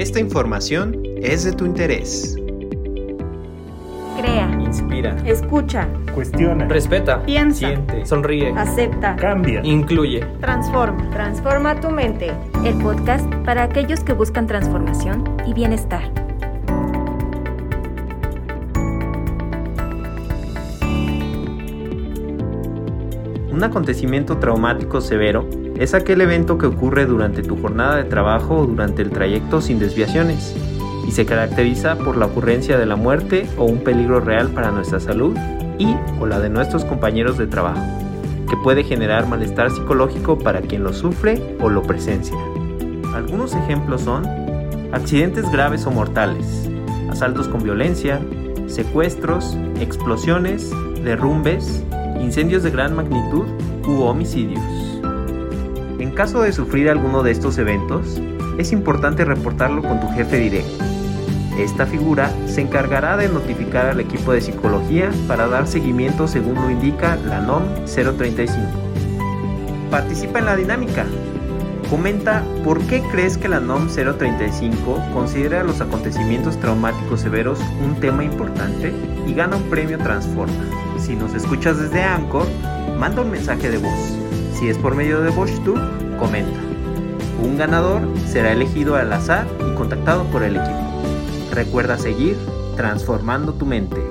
Esta información es de tu interés. Crea, Inspira. escucha, Cuestiona. Respeta. Piensa. Siente. Sonríe. acepta, Cambia. Incluye. transforma. Transforma tu mente. el podcast para aquellos que buscan transformación y bienestar. Un acontecimiento traumático severo es aquel evento que ocurre durante tu jornada de trabajo o durante el trayecto sin desviaciones y se caracteriza por la ocurrencia de la muerte o un peligro real para nuestra salud y o la de nuestros compañeros de trabajo, que puede generar malestar psicológico para quien lo sufre o lo presencia. Algunos ejemplos son accidentes graves o mortales, asaltos con violencia, secuestros, explosiones, derrumbes, incendios de gran magnitud u homicidios. En caso de sufrir alguno de estos eventos, es importante reportarlo con tu jefe directo. Esta figura se encargará de notificar al equipo de psicología para dar seguimiento según lo indica la NOM 035. Participa en la dinámica. Comenta por qué crees que la NOM 035 considera los acontecimientos traumáticos severos un tema importante y gana un premio Transforma. Si nos escuchas desde Anchor, manda un mensaje de voz. Si es por medio de VoiceTube, comenta. Un ganador será elegido al azar y contactado por el equipo. Recuerda seguir transformando tu mente.